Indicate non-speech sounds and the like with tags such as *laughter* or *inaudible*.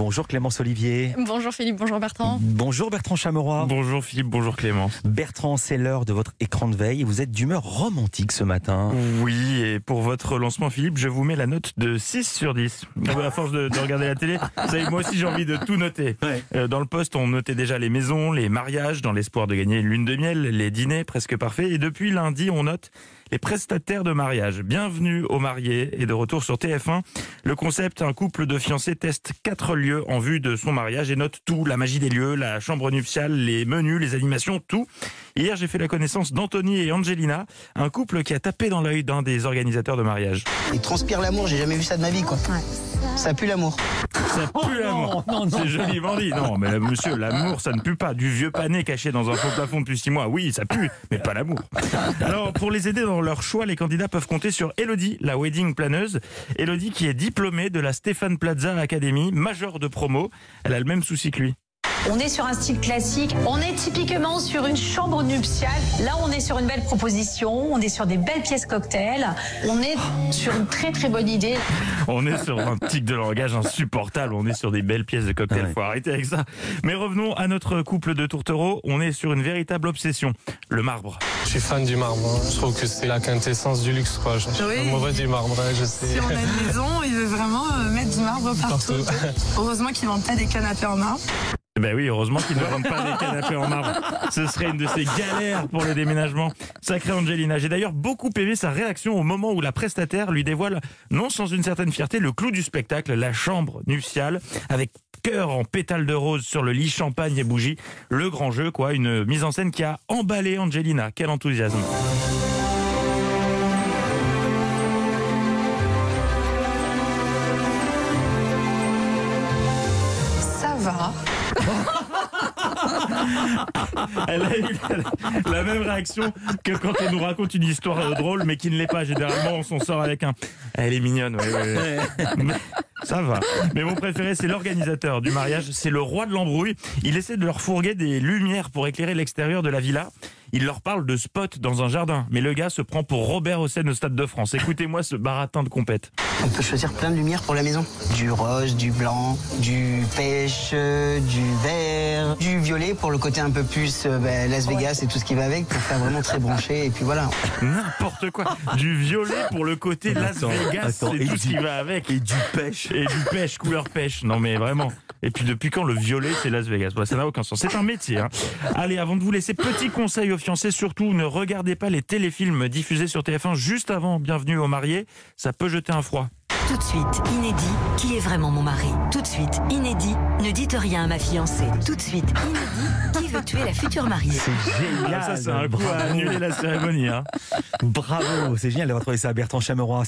Bonjour Clémence Olivier. Bonjour Philippe, bonjour Bertrand. Bonjour Bertrand Chameroy. Bonjour Philippe, bonjour Clément. Bertrand, c'est l'heure de votre écran de veille. Vous êtes d'humeur romantique ce matin. Oui, et pour votre lancement Philippe, je vous mets la note de 6 sur 10. Ah bah, À force de, de regarder la télé, vous savez, moi aussi j'ai envie de tout noter. Ouais. Euh, Dans le poste, on notait déjà les maisons, les mariages, dans l'espoir de gagner une lune de miel, les dîners presque parfaits. Et depuis lundi, on note les prestataires de mariage. Bienvenue aux mariés et de retour sur TF1. Le concept, un couple de fiancés teste quatre lieux en vue de son mariage et note tout, la magie des lieux, la chambre nuptiale, les menus, les animations, tout. Hier, j'ai fait la connaissance d'Anthony et Angelina, un couple qui a tapé dans l'œil d'un des organisateurs de mariage. Il transpire l'amour, j'ai jamais vu ça de ma vie quoi. Ça pue l'amour. Ça pue l'amour. C'est joliment dit. Non, mais monsieur, l'amour, ça ne pue pas. Du vieux pané caché dans un faux plafond depuis six mois, oui, ça pue, mais pas l'amour. Alors, pour les aider dans leur choix, les candidats peuvent compter sur Elodie, la wedding planeuse. Elodie qui est diplômée de la Stéphane Plaza Academy, majeure de promo. Elle a le même souci que lui. On est sur un style classique, on est typiquement sur une chambre nuptiale. Là, on est sur une belle proposition, on est sur des belles pièces cocktails, on est sur une très très bonne idée. On est sur un tic de langage insupportable. On est sur des belles pièces de cocktail. Ouais. Faut arrêter avec ça. Mais revenons à notre couple de tourtereaux. On est sur une véritable obsession. Le marbre. Je suis fan du marbre. hein. Je trouve que c'est la quintessence du luxe. Quoi. Je suis Oui. amoureux du marbre, hein, je sais. Si on a une maison, il veut vraiment euh, mettre du marbre *laughs* partout. Partout. Heureusement qu'ils vendent pas des canapés en marbre. Ben oui, heureusement qu'ils ne vendent pas des canapés en marbre. Ce serait une de ces galères pour le déménagement. Sacré Angelina. J'ai d'ailleurs beaucoup aimé sa réaction au moment où la prestataire lui dévoile, non sans une certaine fierté, le clou du spectacle, la chambre nuptiale, avec cœur en pétales de rose sur le lit, champagne et bougies. Le grand jeu, quoi. Une mise en scène qui a emballé Angelina. Quel enthousiasme. Ça va. *laughs* Elle a eu la, la même réaction que quand on nous raconte une histoire euh, drôle, mais qui ne l'est pas. Généralement, on s'en sort avec un. Elle est mignonne, ouais, ouais, ouais. Ça va. Mais mon préféré, c'est l'organisateur du mariage. C'est le roi de l'embrouille. Il essaie de leur fourguer des lumières pour éclairer l'extérieur de la villa. Il leur parle de spot dans un jardin. Mais le gars se prend pour Robert Hossein au Stade de France. Écoutez-moi ce baratin de compète. On peut choisir plein de lumières pour la maison. Du rose, du blanc, du pêche, du vert, du violet pour le côté un peu plus euh, ben, Las Vegas et tout ce qui va avec pour faire vraiment très branché. Et puis voilà. N'importe quoi. Du violet pour le côté Las Attends, Vegas. attends, C'est et tout ce qui va avec. Et du pêche. Et du pêche, couleur pêche. Non mais vraiment. Et puis depuis quand le violet c'est Las Vegas? Ça n'a aucun sens. C'est un métier. hein. Allez, avant de vous laisser, petit conseil aux fiancés, surtout ne regardez pas les téléfilms diffusés sur TF1 juste avant Bienvenue aux mariés. Ça peut jeter un froid. Tout de suite, inédit, qui est vraiment mon mari? Tout de suite, inédit, ne dites rien à ma fiancée. Tout de suite, inédit, qui veut tuer la future mariée? C'est génial. Ah, ça c'est un coup à Bravo. annuler la cérémonie. hein. Bravo, c'est génial d'avoir trouvé ça, Bertrand Chameroy.